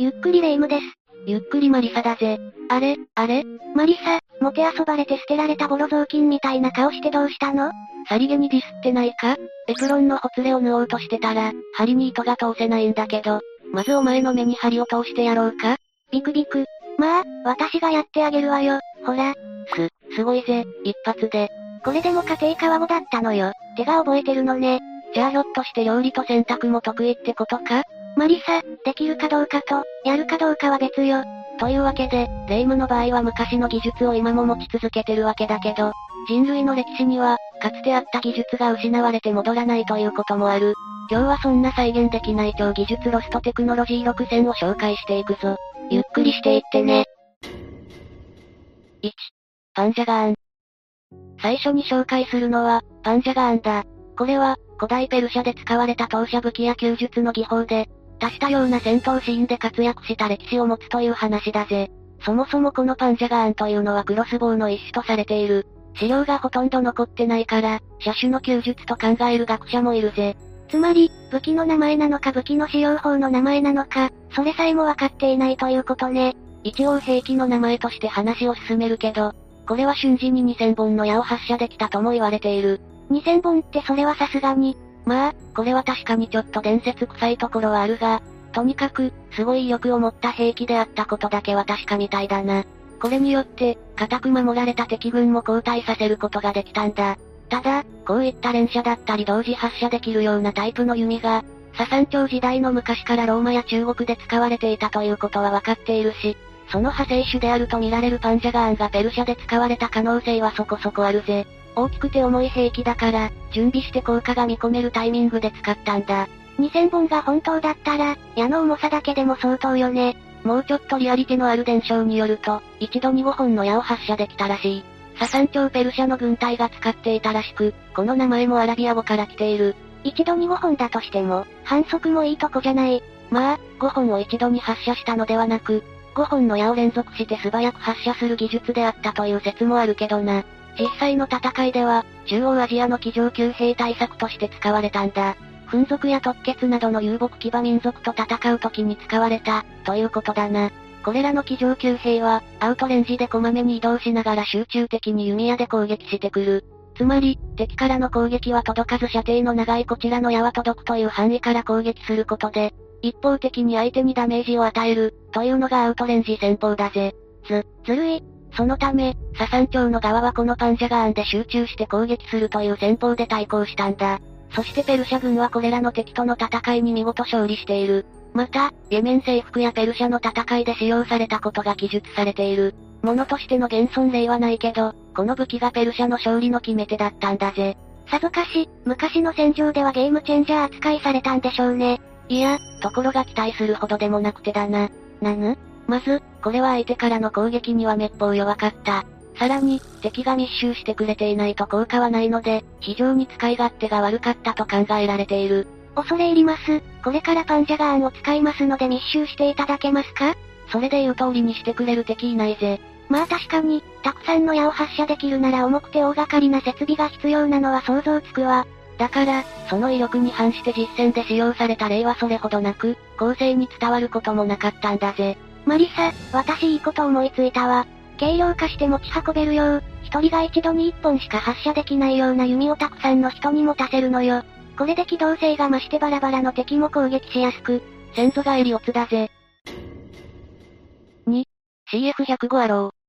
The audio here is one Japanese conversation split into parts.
ゆっくりレ夢ムです。ゆっくりマリサだぜ。あれ、あれ？マリサ、もてあそばれて捨てられたボロ雑巾みたいな顔してどうしたの？さりげにディスってないか？エプロンのほつれを縫おうとしてたら、針に糸が通せないんだけど、まずお前の目に針を通してやろうか？ビクビク。まあ、私がやってあげるわよ。ほら。す、すごいぜ、一発で。これでも家庭科は5だったのよ。手が覚えてるのね。じゃあひょっとして料理と洗濯も得意ってことか？マリサ、できるかどうかと、やるかどうかは別よ。というわけで、レイムの場合は昔の技術を今も持ち続けてるわけだけど、人類の歴史には、かつてあった技術が失われて戻らないということもある。今日はそんな再現できない超技術ロストテクノロジー6選を紹介していくぞ。ゆっくりしていってね。1、パンジャガーン。最初に紹介するのは、パンジャガーンだ。これは、古代ペルシャで使われた投射武器や弓術の技法で、多種多様な戦闘シーンで活躍した歴史を持つという話だぜ。そもそもこのパンジャガーンというのはクロスボウの一種とされている。資料がほとんど残ってないから、車種の弓術と考える学者もいるぜ。つまり、武器の名前なのか武器の使用法の名前なのか、それさえもわかっていないということね。一応兵器の名前として話を進めるけど、これは瞬時に2000本の矢を発射できたとも言われている。2000本ってそれはさすがに、まあ、これは確かにちょっと伝説臭いところはあるが、とにかく、すごい威力を持った兵器であったことだけは確かみたいだな。これによって、固く守られた敵軍も後退させることができたんだ。ただ、こういった連射だったり同時発射できるようなタイプの弓が、ササン朝時代の昔からローマや中国で使われていたということはわかっているし、その派生種であると見られるパンジャガーンがペルシャで使われた可能性はそこそこあるぜ。大きくて重い兵器だから、準備して効果が見込めるタイミングで使ったんだ。2000本が本当だったら、矢の重さだけでも相当よね。もうちょっとリアリティのある伝承によると、一度に5本の矢を発射できたらしい。ササン朝ペルシャの軍隊が使っていたらしく、この名前もアラビア語から来ている。一度に5本だとしても、反則もいいとこじゃない。まあ、5本を一度に発射したのではなく、5本の矢を連続して素早く発射する技術であったという説もあるけどな。実際の戦いでは、中央アジアの机上級兵対策として使われたんだ。奮族や特血などの遊牧騎馬民族と戦う時に使われた、ということだな。これらの騎乗級兵は、アウトレンジでこまめに移動しながら集中的に弓矢で攻撃してくる。つまり、敵からの攻撃は届かず射程の長いこちらの矢は届くという範囲から攻撃することで、一方的に相手にダメージを与える、というのがアウトレンジ戦法だぜ。ず、ずるい。そのため、ササン朝の側はこのパンジャガーンで集中して攻撃するという戦法で対抗したんだ。そしてペルシャ軍はこれらの敵との戦いに見事勝利している。また、イエメン征服やペルシャの戦いで使用されたことが記述されている。ものとしての現存例はないけど、この武器がペルシャの勝利の決め手だったんだぜ。さぞかし、昔の戦場ではゲームチェンジャー扱いされたんでしょうね。いや、ところが期待するほどでもなくてだな。なぬ？まず、これは相手からの攻撃には滅法弱かった。さらに、敵が密集してくれていないと効果はないので、非常に使い勝手が悪かったと考えられている。恐れ入ります。これからパンジャガーンを使いますので密集していただけますか？それで言う通りにしてくれる敵いないぜ。まあ確かに、たくさんの矢を発射できるなら重くて大掛かりな設備が必要なのは想像つくわ。だから、その威力に反して実戦で使用された例はそれほどなく、後世に伝わることもなかったんだぜ。マリサ、私いいこと思いついたわ。軽量化して持ち運べるよう、一人が一度に一本しか発射できないような弓をたくさんの人に持たせるのよ。これで機動性が増してバラバラの敵も攻撃しやすく、先祖返りオツだぜ。2、CF105 アロー。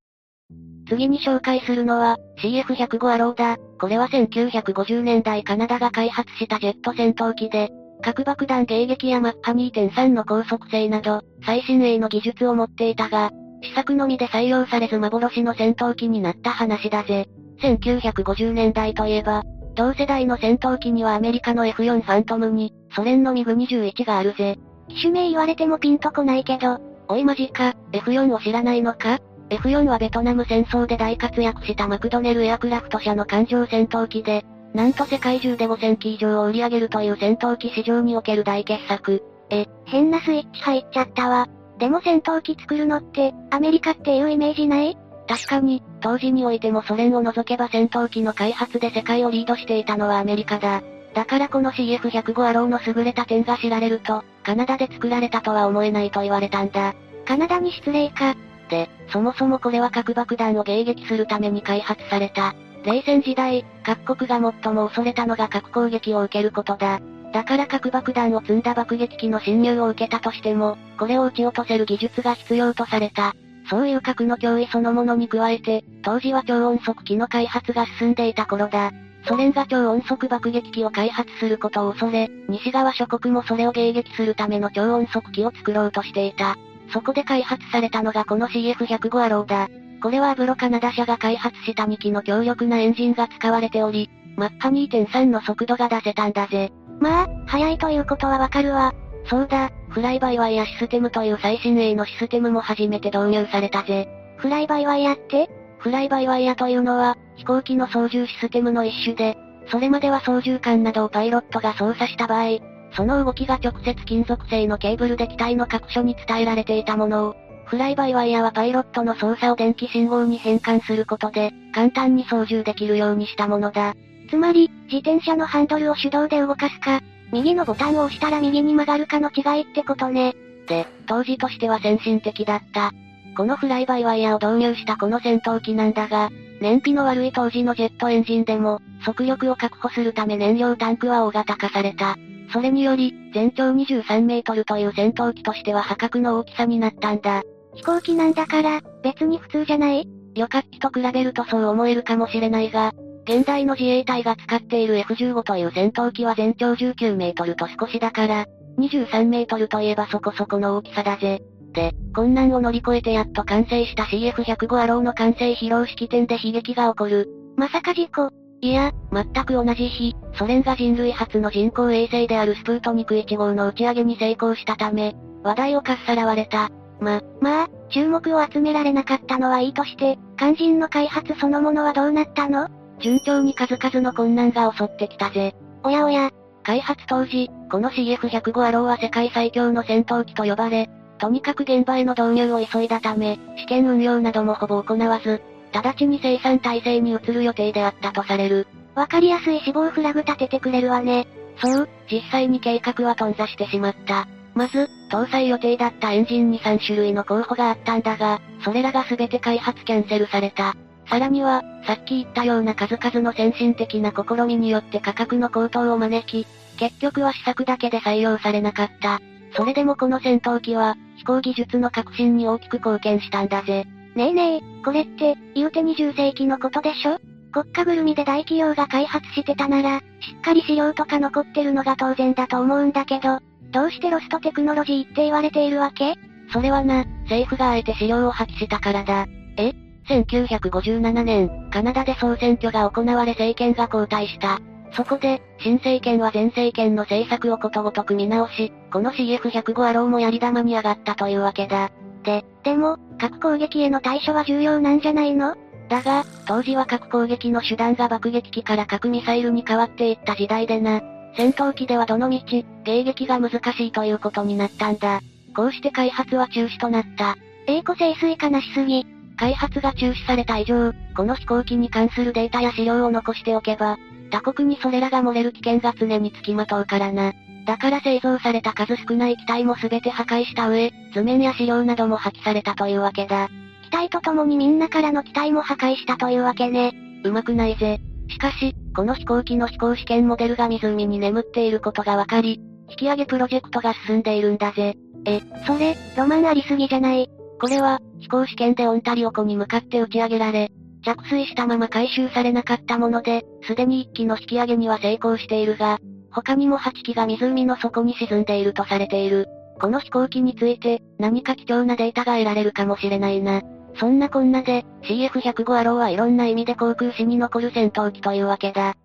次に紹介するのは、CF105 アローだ。これは1950年代カナダが開発したジェット戦闘機で、核爆弾迎撃やマッハ2.3の高速性など、最新鋭の技術を持っていたが、試作のみで採用されず幻の戦闘機になった話だぜ。1950年代といえば、同世代の戦闘機にはアメリカの F4 ファントムに、ソ連のミグ21があるぜ。機種名言われてもピンとこないけど、おいマジか、F4 を知らないのか ?F4 はベトナム戦争で大活躍したマクドネルエアクラフト社の艦上戦闘機で、なんと世界中で5000機以上を売り上げるという戦闘機市場における大傑作。え、変なスイッチ入っちゃったわ。でも戦闘機作るのって、アメリカっていうイメージない？確かに、当時においてもソ連を除けば戦闘機の開発で世界をリードしていたのはアメリカだ。だからこの CF105 アローの優れた点が知られると、カナダで作られたとは思えないと言われたんだ。カナダに失礼か。で、そもそもこれは核爆弾を迎撃するために開発された。冷戦時代、各国が最も恐れたのが核攻撃を受けることだ。だから核爆弾を積んだ爆撃機の侵入を受けたとしても、これを撃ち落とせる技術が必要とされた。そういう核の脅威そのものに加えて、当時は超音速機の開発が進んでいた頃だ。ソ連が超音速爆撃機を開発することを恐れ、西側諸国もそれを迎撃するための超音速機を作ろうとしていた。そこで開発されたのがこの CF105 アローだ。これはアブロカナダ社が開発した2機の強力なエンジンが使われており、マッハ2.3の速度が出せたんだぜ。まあ、速いということはわかるわ。そうだ、フライバイワイヤシステムという最新鋭のシステムも初めて導入されたぜ。フライバイワイヤって？フライバイワイヤというのは、飛行機の操縦システムの一種で、それまでは操縦桿などをパイロットが操作した場合、その動きが直接金属製のケーブルで機体の各所に伝えられていたものを、フライバイワイヤはパイロットの操作を電気信号に変換することで、簡単に操縦できるようにしたものだ。つまり、自転車のハンドルを手動で動かすか、右のボタンを押したら右に曲がるかの違いってことね。で、当時としては先進的だった。このフライバイワイヤを導入したこの戦闘機なんだが、燃費の悪い当時のジェットエンジンでも、速力を確保するため燃料タンクは大型化された。それにより、全長23メートルという戦闘機としては破格の大きさになったんだ。飛行機なんだから、別に普通じゃない？旅客機と比べるとそう思えるかもしれないが、現代の自衛隊が使っている F15 という戦闘機は全長19メートルと少しだから、23メートルといえばそこそこの大きさだぜ。で、困難を乗り越えてやっと完成した CF105 アローの完成披露式典で悲劇が起こる。まさか事故いや、全く同じ日、ソ連が人類初の人工衛星であるスプートニク1号の打ち上げに成功したため、話題をかっさらわれた。ま、まあ、注目を集められなかったのはいいとして、肝心の開発そのものはどうなったの？順調に数々の困難が襲ってきたぜ。おやおや。開発当時、この CF105 アローは世界最強の戦闘機と呼ばれ、とにかく現場への導入を急いだため、試験運用などもほぼ行わず、直ちに生産体制に移る予定であったとされる。わかりやすい死亡フラグ立ててくれるわね。そう、実際に計画は頓挫してしまった。まず、搭載予定だったエンジンに3種類の候補があったんだが、それらが全て開発キャンセルされた。さらには、さっき言ったような数々の先進的な試みによって価格の高騰を招き、結局は試作だけで採用されなかった。それでもこの戦闘機は、飛行技術の革新に大きく貢献したんだぜ。ねえねえ、これって、言うて20世紀のことでしょ？国家ぐるみで大企業が開発してたなら、しっかり資料とか残ってるのが当然だと思うんだけど、どうしてロストテクノロジーって言われているわけ？それはな、政府があえて資料を破棄したからだ。え？?1957 年、カナダで総選挙が行われ政権が交代した。そこで、新政権は前政権の政策をことごとく見直し、この CF105 アローもやり玉に上がったというわけだ。で、でも、核攻撃への対処は重要なんじゃないの？だが、当時は核攻撃の手段が爆撃機から核ミサイルに変わっていった時代でな。戦闘機ではどの道、迎撃が難しいということになったんだ。こうして開発は中止となった。栄枯盛衰悲しすぎ。開発が中止された以上、この飛行機に関するデータや資料を残しておけば、他国にそれらが漏れる危険が常につきまとうからな。だから製造された数少ない機体も全て破壊した上、図面や資料なども破棄されたというわけだ。機体と共にみんなからの機体も破壊したというわけね。うまくないぜ。しかし、この飛行機の飛行試験モデルが湖に眠っていることがわかり、引き上げプロジェクトが進んでいるんだぜ。え、それ、ロマンありすぎじゃない？これは、飛行試験でオンタリオ湖に向かって打ち上げられ、着水したまま回収されなかったもので、すでに1機の引き上げには成功しているが、他にも8機が湖の底に沈んでいるとされている。この飛行機について、何か貴重なデータが得られるかもしれないな。そんなこんなで、CF105 アローはいろんな意味で航空史に残る戦闘機というわけだ。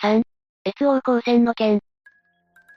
3、越王光線の剣。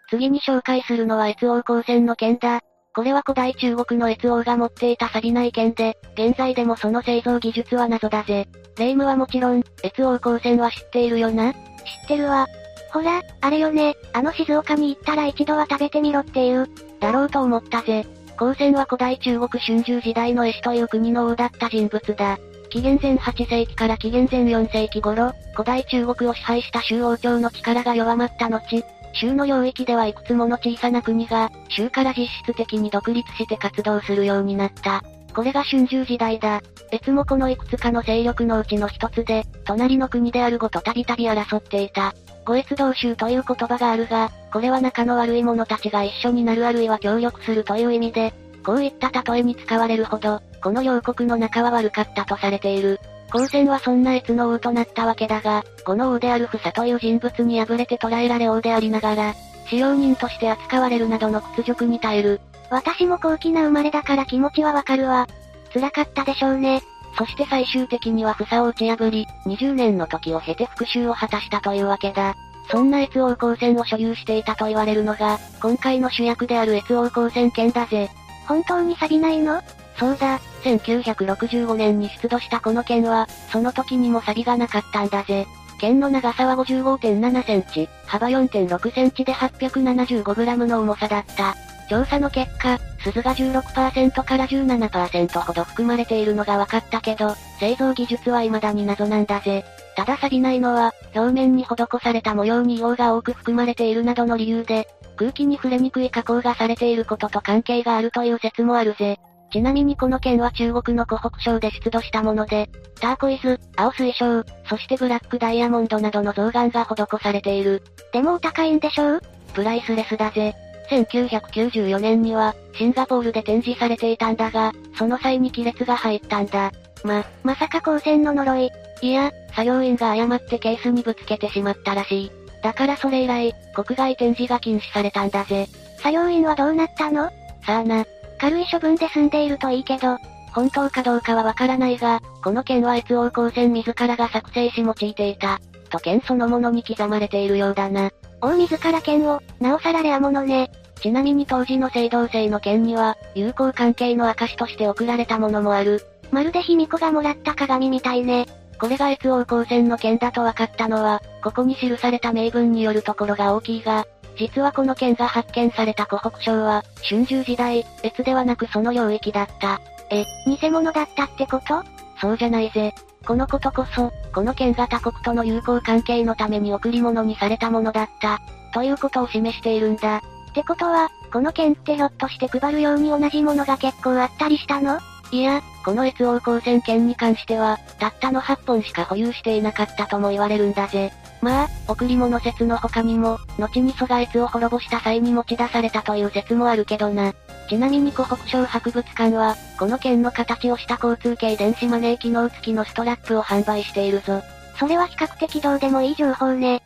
次に紹介するのは越王光線の剣だ。これは古代中国の越王が持っていた錆びない剣で、現在でもその製造技術は謎だぜ。霊夢はもちろん、越王光線は知っているよな？知ってるわ。ほら、あれよね、あの静岡に行ったら一度は食べてみろっていう。だろうと思ったぜ。光線は古代中国春秋時代の絵師という国の王だった人物だ。紀元前8世紀から紀元前4世紀頃、古代中国を支配した周王朝の力が弱まった後、州の領域ではいくつもの小さな国が、州から実質的に独立して活動するようになった。これが春秋時代だ。越もこのいくつかの勢力のうちの一つで、隣の国であるごとたびたび争っていた。五越同州という言葉があるが、これは仲の悪い者たちが一緒になるあるいは協力するという意味で、こういった例えに使われるほど、この両国の仲は悪かったとされている。光線はそんな越の王となったわけだが、この王であるフサという人物に敗れて捕らえられ王でありながら、使用人として扱われるなどの屈辱に耐える。私も高貴な生まれだから気持ちはわかるわ。辛かったでしょうね。そして最終的にはフサを打ち破り、20年の時を経て復讐を果たしたというわけだ。そんな越王光線を所有していたと言われるのが、今回の主役である越王光線剣だぜ。本当に錆びないの？そうだ、1965年に出土したこの剣は、その時にも錆がなかったんだぜ。剣の長さは55.7センチ、幅4.6センチで 875g の重さだった。調査の結果、鈴が16%から17%ほど含まれているのが分かったけど、製造技術は未だに謎なんだぜ。ただ錆びないのは、表面に施された模様に硫黄が多く含まれているなどの理由で、空気に触れにくい加工がされていることと関係があるという説もあるぜ。ちなみにこの剣は中国の湖北省で出土したもので、ターコイズ、青水晶、そしてブラックダイヤモンドなどの造岩が施されている。でもお高いんでしょう？プライスレスだぜ。1994年には、シンガポールで展示されていたんだが、その際に亀裂が入ったんだ。ま、まさか光線の呪い。いや、作業員が誤ってケースにぶつけてしまったらしい。だからそれ以来、国外展示が禁止されたんだぜ。作業員はどうなったの？さあな。軽い処分で済んでいるといいけど、本当かどうかはわからないが、この剣は越王光線自らが作成し用いていた。と剣そのものに刻まれているようだな。王自ら剣を、なおさらレア物ね。ちなみに当時の青銅製の剣には、友好関係の証として贈られたものもある。まるで卑弥呼がもらった鏡みたいね。これが越王光線の剣だと分かったのは、ここに記された名文によるところが大きいが、実はこの剣が発見された湖北省は、春秋時代、越ではなくその領域だった。え、偽物だったってこと？そうじゃないぜ。このことこそ、この剣が他国との友好関係のために贈り物にされたものだった。ということを示しているんだ。ってことは、この剣ってひょっとして配るように同じものが結構あったりしたの？いや、この越王光線剣に関しては、たったの8本しか保有していなかったとも言われるんだぜ。まあ、贈り物説の他にも、後に蘇我越を滅ぼした際に持ち出されたという説もあるけどな。ちなみに湖北省博物館は、この剣の形をした交通系電子マネー機能付きのストラップを販売しているぞ。それは比較的どうでもいい情報ね。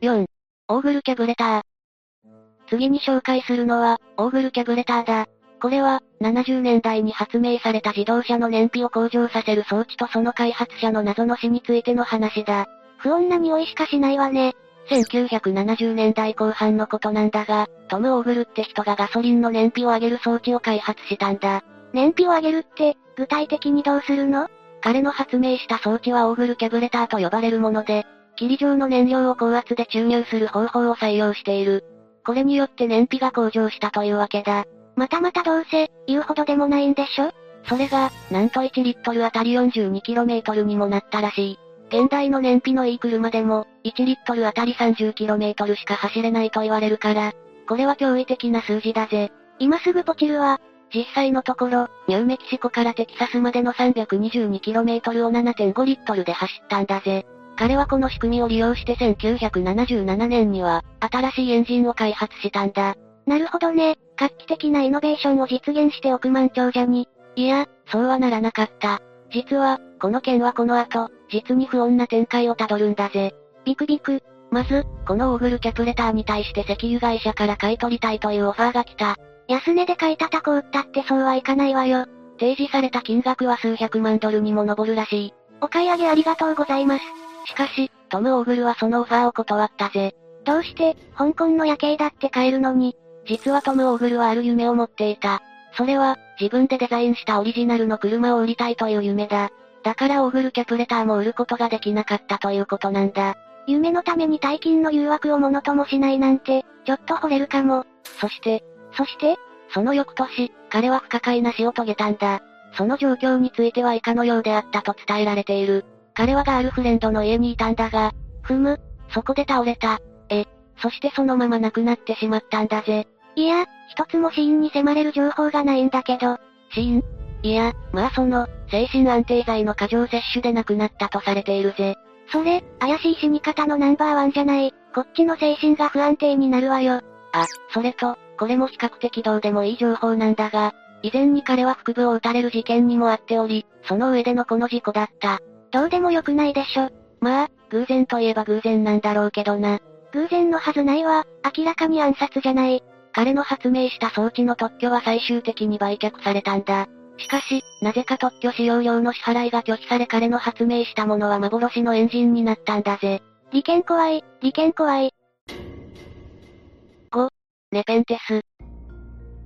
4. オーグルキャブレター。次に紹介するのは、オーグルキャブレターだ。これは、70年代に発明された自動車の燃費を向上させる装置とその開発者の謎の死についての話だ。不穏な匂いしかしないわね。1970年代後半のことなんだが、トム・オーグルって人がガソリンの燃費を上げる装置を開発したんだ。燃費を上げるって、具体的にどうするの？彼の発明した装置はオーグルキャブレターと呼ばれるもので、霧状の燃料を高圧で注入する方法を採用している。これによって燃費が向上したというわけだ。またまたどうせ、言うほどでもないんでしょ？それが、なんと1リットルあたり 42km にもなったらしい。現代の燃費のいい車でも、1リットルあたり 30km しか走れないと言われるから、これは驚異的な数字だぜ。今すぐポチるわ。実際のところ、ニューメキシコからテキサスまでの 322km を7.5リットルで走ったんだぜ。彼はこの仕組みを利用して1977年には、新しいエンジンを開発したんだ。なるほどね。画期的なイノベーションを実現して億万長者に。いや、そうはならなかった。実は、この件はこの後、実に不穏な展開をたどるんだぜ。ビクビク。まず、このオーグルキャプレターに対して石油会社から買い取りたいというオファーが来た。安値で買い叩こうったってそうはいかないわよ。提示された金額は数百万ドルにも上るらしい。お買い上げありがとうございます。しかし、トム・オーグルはそのオファーを断ったぜ。どうして、香港の夜景だって買えるのに、実はトム・オーグルはある夢を持っていた。それは、自分でデザインしたオリジナルの車を売りたいという夢だ。だからオーグルキャプレターも売ることができなかったということなんだ。夢のために大金の誘惑をものともしないなんて、ちょっと惚れるかも。そして、そして、その翌年、彼は不可解な死を遂げたんだ。その状況については以下のようであったと伝えられている。彼はガールフレンドの家にいたんだが、ふむ、そこで倒れた。そしてそのまま亡くなってしまったんだぜ。いや、一つも死因に迫れる情報がないんだけど。死因？いや、まあその、精神安定剤の過剰摂取で亡くなったとされているぜ。それ、怪しい死に方のナンバーワンじゃない。こっちの精神が不安定になるわよ。あ、それと、これも比較的どうでもいい情報なんだが、以前に彼は腹部を撃たれる事件にもあっており、その上でのこの事故だった。どうでもよくないでしょ。まあ、偶然といえば偶然なんだろうけどな。偶然のはずないわ、明らかに暗殺じゃない。彼の発明した装置の特許は最終的に売却されたんだ。しかし、なぜか特許使用料の支払いが拒否され彼の発明したものは幻のエンジンになったんだぜ。利権怖い、利権怖い。5、ネペンテス。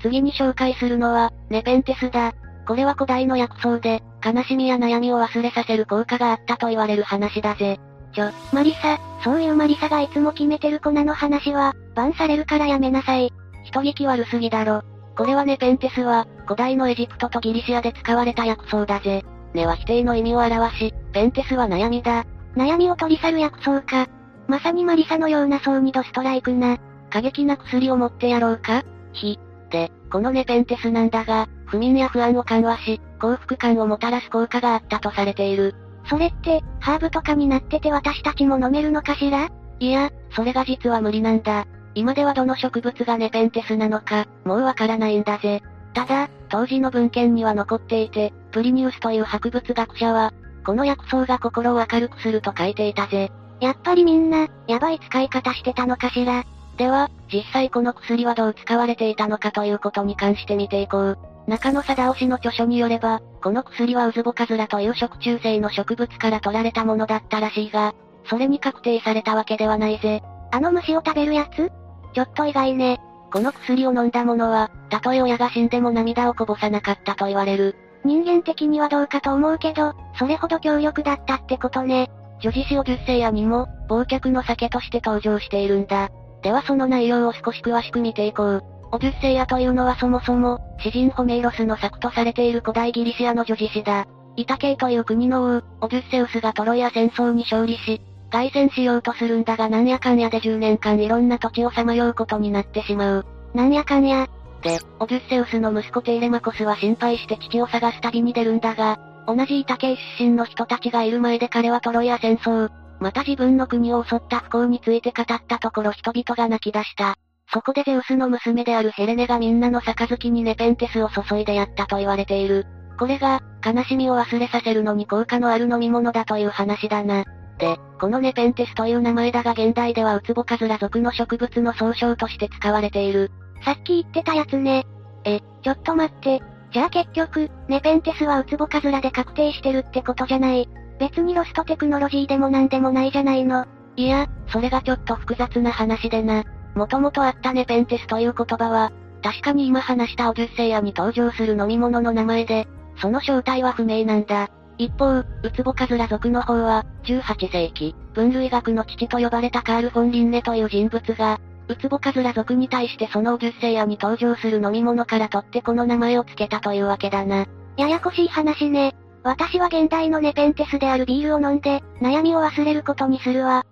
次に紹介するのは、ネペンテスだ。これは古代の薬草で、悲しみや悩みを忘れさせる効果があったと言われる話だぜ。ちょ、マリサ、そういうマリサがいつも決めてる粉の話は、バンされるからやめなさい。人聞き悪すぎだろ。これはネペンテスは、古代のエジプトとギリシアで使われた薬草だぜ。ネは否定の意味を表し、ペンテスは悩みだ。悩みを取り去る薬草か。まさにマリサのような層にドストライクな。過激な薬を持ってやろうかひ。で、このネペンテスなんだが、不眠や不安を緩和し、幸福感をもたらす効果があったとされている。それって、ハーブとかになってて私たちも飲めるのかしら？いや、それが実は無理なんだ。今ではどの植物がネペンテスなのか、もうわからないんだぜ。ただ、当時の文献には残っていて、プリニウスという博物学者は、この薬草が心を明るくすると書いていたぜ。やっぱりみんな、やばい使い方してたのかしら？では、実際この薬はどう使われていたのかということに関して見ていこう。中野貞夫氏の著書によれば、この薬はウズボカズラという食虫性の植物から取られたものだったらしいが、それに確定されたわけではないぜ。あの虫を食べるやつ？ちょっと意外ね。この薬を飲んだ者は、たとえ親が死んでも涙をこぼさなかったと言われる。人間的にはどうかと思うけど、それほど強力だったってことね。女子誌オデュッセイヤにも、忘却の酒として登場しているんだ。ではその内容を少し詳しく見ていこう。オデュッセイヤというのはそもそも、詩人ホメイロスの作とされている古代ギリシアの女子詩だ。イタケイという国の王、オデュッセウスがトロイア戦争に勝利し、凱旋しようとするんだがなんやかんやで10年間いろんな土地をさまようことになってしまう。なんやかんや。で、オデュッセウスの息子テイレマコスは心配して父を探す旅に出るんだが、同じイタケイ出身の人たちがいる前で彼はトロイア戦争、また自分の国を襲った不幸について語ったところ人々が泣き出した。そこでゼウスの娘であるヘレネがみんなの杯にネペンテスを注いでやったと言われている。これが、悲しみを忘れさせるのに効果のある飲み物だという話だな。で、このネペンテスという名前だが現代ではウツボカズラ属の植物の総称として使われている。さっき言ってたやつね。え、ちょっと待って。じゃあ結局、ネペンテスはウツボカズラで確定してるってことじゃない。別にロストテクノロジーでもなんでもないじゃないの。いや、それがちょっと複雑な話でな。もともとあったネペンテスという言葉は、確かに今話したオデュッセイヤに登場する飲み物の名前で、その正体は不明なんだ。一方、ウツボカズラ族の方は、18世紀、分類学の父と呼ばれたカール・フォン・リンネという人物が、ウツボカズラ族に対してそのオデュッセイヤに登場する飲み物から取ってこの名前を付けたというわけだな。ややこしい話ね。私は現代のネペンテスであるビールを飲んで、悩みを忘れることにするわ。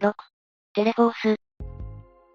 6. テレフォース。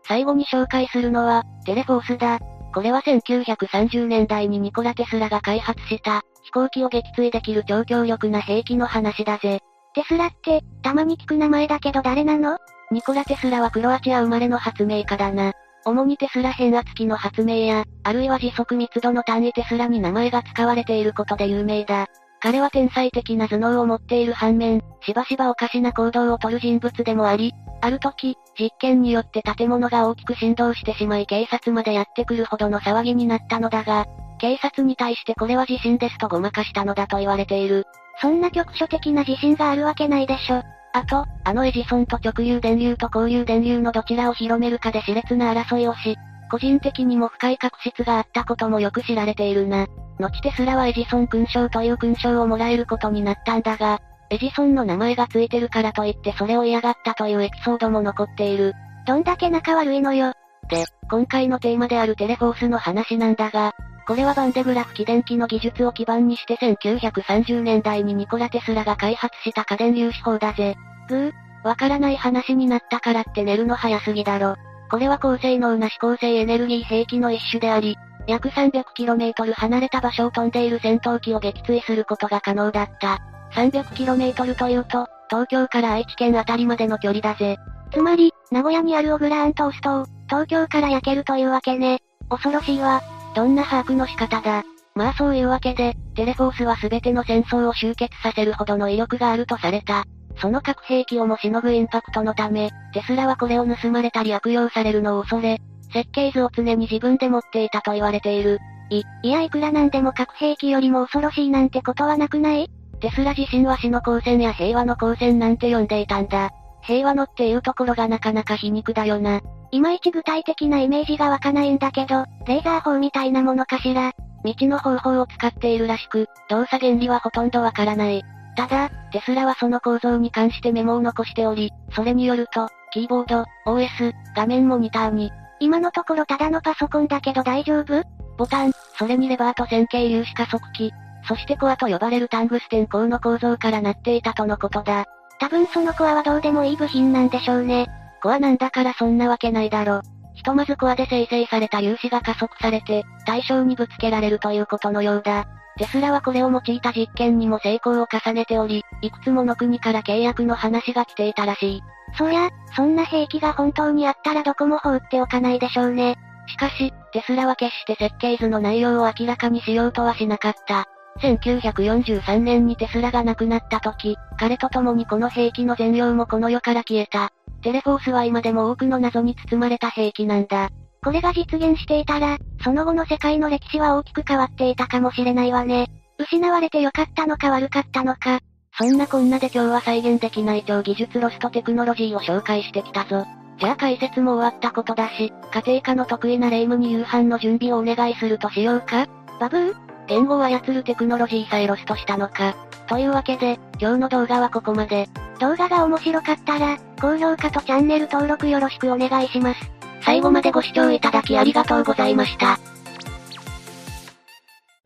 最後に紹介するのは、テレフォースだ。これは1930年代にニコラ・テスラが開発した、飛行機を撃墜できる超強力な兵器の話だぜ。テスラって、たまに聞く名前だけど誰なの？ニコラ・テスラはクロアチア生まれの発明家だな。主にテスラ変圧器の発明や、あるいは時速密度の単位テスラに名前が使われていることで有名だ。彼は天才的な頭脳を持っている反面、しばしばおかしな行動をとる人物でもあり、ある時、実験によって建物が大きく振動してしまい警察までやってくるほどの騒ぎになったのだが、警察に対してこれは地震ですとごまかしたのだと言われている。そんな局所的な地震があるわけないでしょ。あと、あのエジソンと直流電流と交流電流のどちらを広めるかで熾烈な争いをし、個人的にも深い確執があったこともよく知られているな。後テスラはエジソン勲章という勲章をもらえることになったんだが、エジソンの名前が付いてるからといってそれを嫌がったというエピソードも残っている。どんだけ仲悪いのよ。で、今回のテーマであるテレフォースの話なんだが、これはバンデグラフ起電機の技術を基盤にして1930年代にニコラ・テスラが開発した家電粒子法だぜ。ぐー、わからない話になったからって寝るの早すぎだろ。これは高性能な指向性エネルギー兵器の一種であり、約 300km 離れた場所を飛んでいる戦闘機を撃墜することが可能だった。300km というと、東京から愛知県あたりまでの距離だぜ。つまり、名古屋にあるオグラーントーストを、東京から焼けるというわけね。恐ろしいわ。どんな把握の仕方だ。まあそういうわけで、テレフォースは全ての戦争を終結させるほどの威力があるとされた。その核兵器をもしのぐインパクトのため、テスラはこれを盗まれたり悪用されるのを恐れ、設計図を常に自分で持っていたと言われている。い、いやいくらなんでも核兵器よりも恐ろしいなんてことはなくない？テスラ自身は死の光線や平和の光線なんて呼んでいたんだ。平和のっていうところがなかなか皮肉だよな。いまいち具体的なイメージが湧かないんだけど、レーザー砲みたいなものかしら。未知の方法を使っているらしく、動作原理はほとんどわからない。ただ、テスラはその構造に関してメモを残しており、それによると、キーボード、OS、画面モニターに、今のところただのパソコンだけど大丈夫？ボタン、それにレバーと線形粒子加速器、そしてコアと呼ばれるタングステン鋼の構造からなっていたとのことだ。多分そのコアはどうでもいい部品なんでしょうね。コアなんだからそんなわけないだろ。ひとまずコアで生成された粒子が加速されて、対象にぶつけられるということのようだ。テスラはこれを用いた実験にも成功を重ねており、いくつもの国から契約の話が来ていたらしい。そりゃ、そんな兵器が本当にあったらどこも放っておかないでしょうね。しかし、テスラは決して設計図の内容を明らかにしようとはしなかった。1943年にテスラが亡くなった時、彼と共にこの兵器の全容もこの世から消えた。テレフォースは今でも多くの謎に包まれた兵器なんだ。これが実現していたら、その後の世界の歴史は大きく変わっていたかもしれないわね。失われてよかったのか悪かったのか。そんなこんなで今日は再現できない超技術ロストテクノロジーを紹介してきたぞ。じゃあ解説も終わったことだし、家庭科の得意な霊夢に夕飯の準備をお願いするとしようかバブー言語を操るテクノロジーさえロストしたのか。というわけで、今日の動画はここまで。動画が面白かったら、高評価とチャンネル登録よろしくお願いします。最後までご視聴いただきありがとうございました。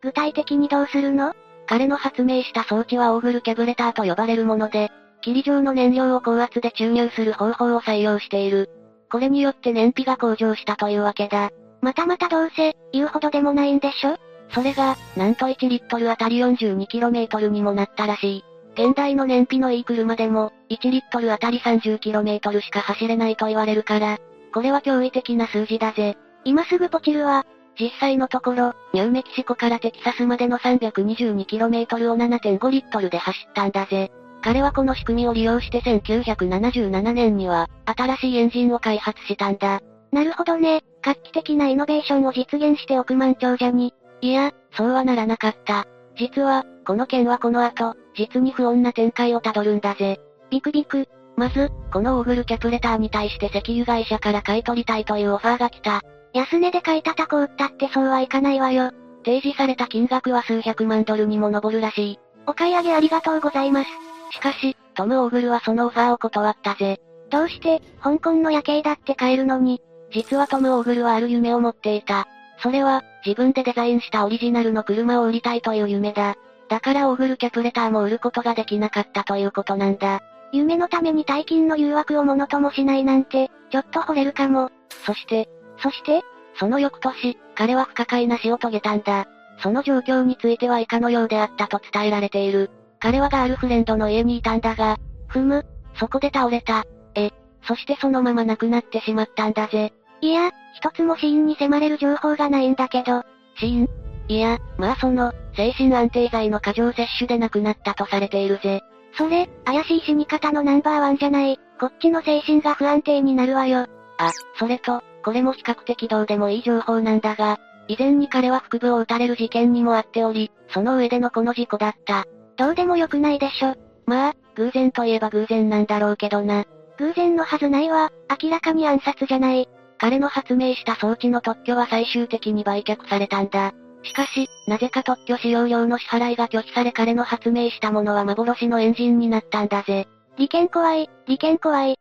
具体的にどうするの？彼の発明した装置はオーグルキャブレターと呼ばれるもので、霧状の燃料を高圧で注入する方法を採用している。これによって燃費が向上したというわけだ。またまたどうせ、言うほどでもないんでしょ？それが、なんと1リットルあたり 42km にもなったらしい。現代の燃費のいい車でも、1リットルあたり 30km しか走れないと言われるから、これは驚異的な数字だぜ。今すぐポチるわ。実際のところ、ニューメキシコからテキサスまでの 322km を7.5リットルで走ったんだぜ。彼はこの仕組みを利用して1977年には、新しいエンジンを開発したんだ。なるほどね。画期的なイノベーションを実現して億万長者に。いや、そうはならなかった。実は、この件はこの後、実に不穏な展開をたどるんだぜ。ビクビク。まず、このオーグルキャプレターに対して石油会社から買い取りたいというオファーが来た。安値で買い叩こうったってそうはいかないわよ。提示された金額は数百万ドルにも上るらしい。お買い上げありがとうございます。しかし、トム・オーグルはそのオファーを断ったぜ。どうして、香港の夜景だって買えるのに。実はトム・オーグルはある夢を持っていた。それは、自分でデザインしたオリジナルの車を売りたいという夢だ。だからオーグルキャプレターも売ることができなかったということなんだ。夢のために大金の誘惑をものともしないなんて、ちょっと惚れるかも。そして、そしてその翌年、彼は不可解な死を遂げたんだ。その状況については以下のようであったと伝えられている。彼はガールフレンドの家にいたんだが、ふむ、そこで倒れた。え、そしてそのまま亡くなってしまったんだぜ。いや、一つも死因に迫れる情報がないんだけど。死因いや、まあその、精神安定剤の過剰摂取で亡くなったとされているぜ。それ、怪しい死に方のナンバーワンじゃない。こっちの精神が不安定になるわよ。あ、それと、これも比較的どうでもいい情報なんだが、以前に彼は腹部を撃たれる事件にもあっており、その上でのこの事故だった。どうでもよくないでしょ。まあ、偶然といえば偶然なんだろうけどな。偶然のはずないわ、明らかに暗殺じゃない。彼の発明した装置の特許は最終的に売却されたんだ。しかし、なぜか特許使用料の支払いが拒否され彼の発明したものは幻のエンジンになったんだぜ。利権怖い、利権怖い。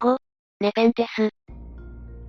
5、ネペンテス。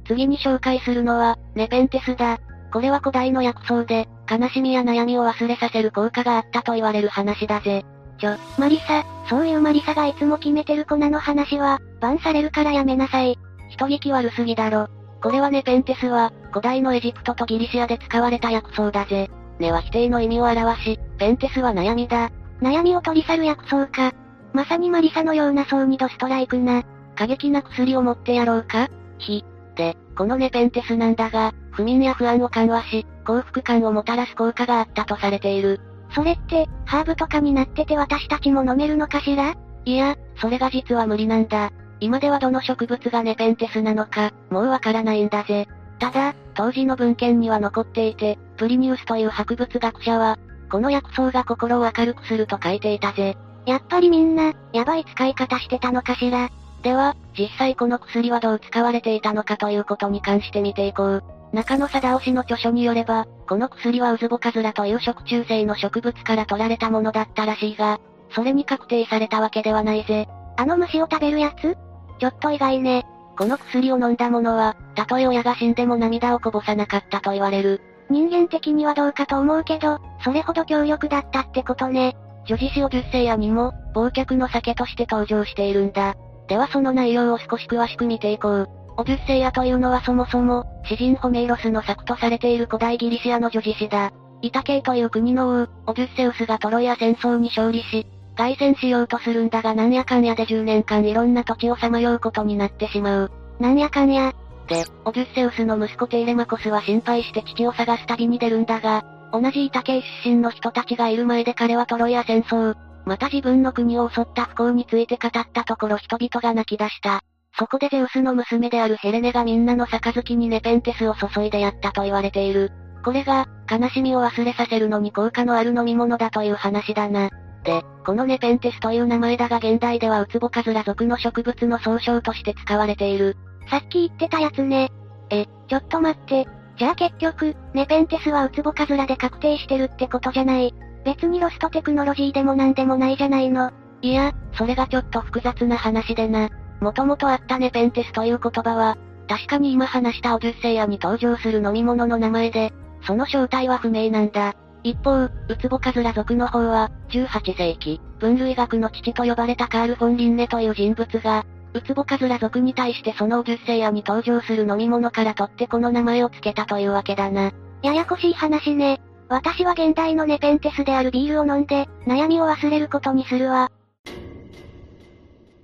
次に紹介するのは、ネペンテスだ。これは古代の薬草で、悲しみや悩みを忘れさせる効果があったと言われる話だぜ。ちょ、マリサ、そういうマリサがいつも決めてる粉の話は、バンされるからやめなさい。人聞き悪すぎだろ。これはネペンテスは、古代のエジプトとギリシアで使われた薬草だぜ。ネは否定の意味を表し、ペンテスは悩みだ。悩みを取り去る薬草か。まさにマリサのような層にドストライクな。過激な薬を持ってやろうか？ひ。で、このネペンテスなんだが、不眠や不安を緩和し、幸福感をもたらす効果があったとされている。それって、ハーブとかになってて私たちも飲めるのかしら？いや、それが実は無理なんだ。今ではどの植物がネペンテスなのか、もうわからないんだぜ。ただ、当時の文献には残っていて、プリニウスという博物学者は、この薬草が心を明るくすると書いていたぜ。やっぱりみんな、やばい使い方してたのかしら。では、実際この薬はどう使われていたのかということに関して見ていこう。中野貞夫氏の著書によれば、この薬はウズボカズラという食虫性の植物から取られたものだったらしいが、それに確定されたわけではないぜ。あの虫を食べるやつ？ちょっと意外ね。この薬を飲んだ者は、たとえ親が死んでも涙をこぼさなかったと言われる。人間的にはどうかと思うけど、それほど強力だったってことね。女子誌オデュッセイヤにも、忘却の酒として登場しているんだ。ではその内容を少し詳しく見ていこう。オデュッセイアというのはそもそも、詩人ホメイロスの作とされている古代ギリシアの女子詩だ。イタケイという国の王、オデュッセウスがトロイア戦争に勝利し、凱旋しようとするんだがなんやかんやで10年間いろんな土地をさまようことになってしまう。なんやかんや。で、オデュッセウスの息子テイレマコスは心配して父を探す旅に出るんだが、同じイタケイ出身の人たちがいる前で彼はトロイア戦争、また自分の国を襲った不幸について語ったところ人々が泣き出した。そこでゼウスの娘であるヘレネがみんなの杯にネペンテスを注いでやったと言われている。これが、悲しみを忘れさせるのに効果のある飲み物だという話だな。で、このネペンテスという名前だが現代ではウツボカズラ属の植物の総称として使われている。さっき言ってたやつね。え、ちょっと待って。じゃあ結局、ネペンテスはウツボカズラで確定してるってことじゃない。別にロストテクノロジーでもなんでもないじゃないの。いや、それがちょっと複雑な話でな。もともとあったネペンテスという言葉は、確かに今話したオデュッセイアに登場する飲み物の名前で、その正体は不明なんだ。一方、ウツボカズラ族の方は、18世紀、分類学の父と呼ばれたカール・フォン・リンネという人物が、ウツボカズラ族に対してそのオデュッセイアに登場する飲み物から取ってこの名前を付けたというわけだな。ややこしい話ね。私は現代のネペンテスであるビールを飲んで、悩みを忘れることにするわ。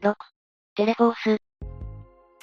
6. テレフォース。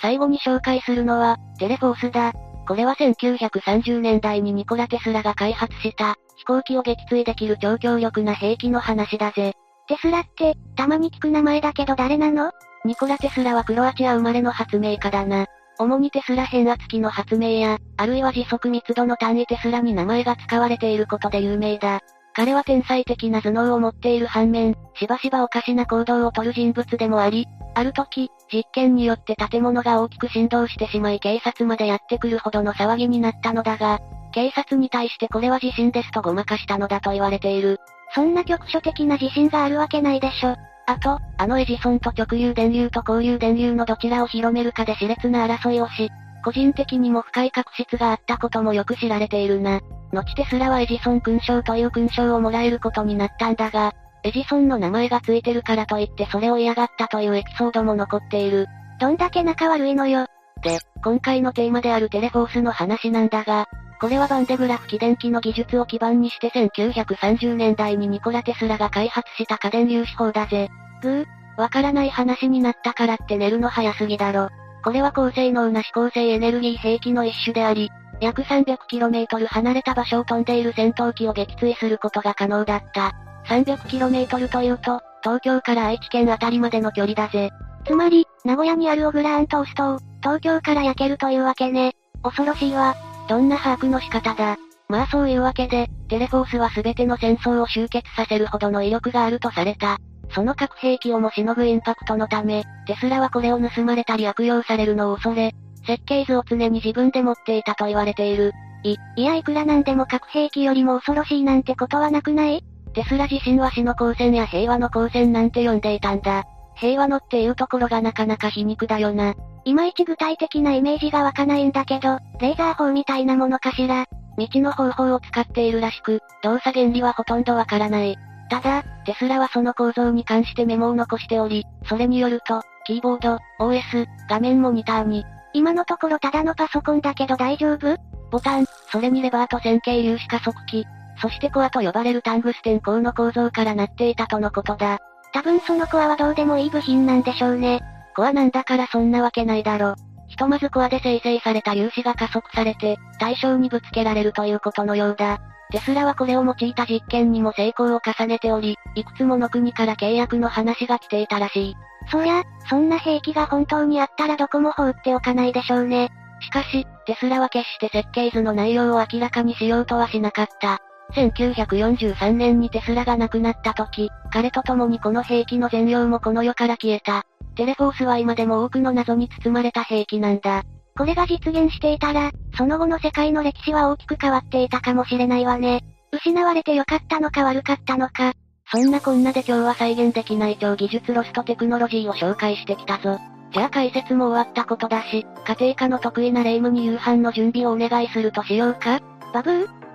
最後に紹介するのは、テレフォースだ。これは1930年代にニコラ・テスラが開発した、飛行機を撃墜できる超強力な兵器の話だぜ。テスラって、たまに聞く名前だけど誰なの？ニコラ・テスラはクロアチア生まれの発明家だな。主にテスラ変圧器の発明や、あるいは時速密度の単位テスラに名前が使われていることで有名だ。彼は天才的な頭脳を持っている反面、しばしばおかしな行動をとる人物でもあり、ある時、実験によって建物が大きく振動してしまい警察までやってくるほどの騒ぎになったのだが、警察に対してこれは地震ですとごまかしたのだと言われている。そんな局所的な地震があるわけないでしょ。あと、あのエジソンと直流電流と交流電流のどちらを広めるかで熾烈な争いをし、個人的にも深い確執があったこともよく知られているな。後テスラはエジソン勲章という勲章をもらえることになったんだが、エジソンの名前がついてるからといってそれを嫌がったというエピソードも残っている。どんだけ仲悪いのよ。で、今回のテーマであるテレフォースの話なんだが、これはバンデグラフ起電機の技術を基盤にして1930年代にニコラ・テスラが開発した家電粒子法だぜ。ぐー、わからない話になったからって寝るの早すぎだろ。これは高性能な指向性エネルギー兵器の一種であり、約 300km 離れた場所を飛んでいる戦闘機を撃墜することが可能だった。300km というと、東京から愛知県あたりまでの距離だぜ。つまり、名古屋にあるオグラーントーストを、東京から焼けるというわけね。恐ろしいわ。どんな把握の仕方だ。まあそういうわけで、テレフォースは全ての戦争を終結させるほどの威力があるとされた。その核兵器をもしのぐインパクトのため、テスラはこれを盗まれたり悪用されるのを恐れ、設計図を常に自分で持っていたと言われている。い、いやいくらなんでも核兵器よりも恐ろしいなんてことはなくない？テスラ自身は死の光線や平和の光線なんて呼んでいたんだ。平和のっていうところがなかなか皮肉だよな。いまいち具体的なイメージが湧かないんだけど、レーザー砲みたいなものかしら。未知の方法を使っているらしく、動作原理はほとんどわからない。ただ、テスラはその構造に関してメモを残しており、それによると、キーボード、OS、画面モニターに、今のところただのパソコンだけど大丈夫？ボタン、それにレバーと線形粒子加速器、そしてコアと呼ばれるタングステン鋼の構造からなっていたとのことだ。多分そのコアはどうでもいい部品なんでしょうね。コアなんだからそんなわけないだろ。ひとまずコアで生成された粒子が加速されて、対象にぶつけられるということのようだ。テスラはこれを用いた実験にも成功を重ねており、いくつもの国から契約の話が来ていたらしい。そりゃ、そんな兵器が本当にあったらどこも放っておかないでしょうね。しかし、テスラは決して設計図の内容を明らかにしようとはしなかった。1943年にテスラが亡くなった時、彼と共にこの兵器の全容もこの世から消えた。テレフォースは今でも多くの謎に包まれた兵器なんだ。これが実現していたら、その後の世界の歴史は大きく変わっていたかもしれないわね。失われてよかったのか悪かったのか。そんなこんなで今日は再現できない超技術ロストテクノロジーを紹介してきたぞ。じゃあ解説も終わったことだし、家庭科の得意なレイムに夕飯の準備をお願いするとしようかバブー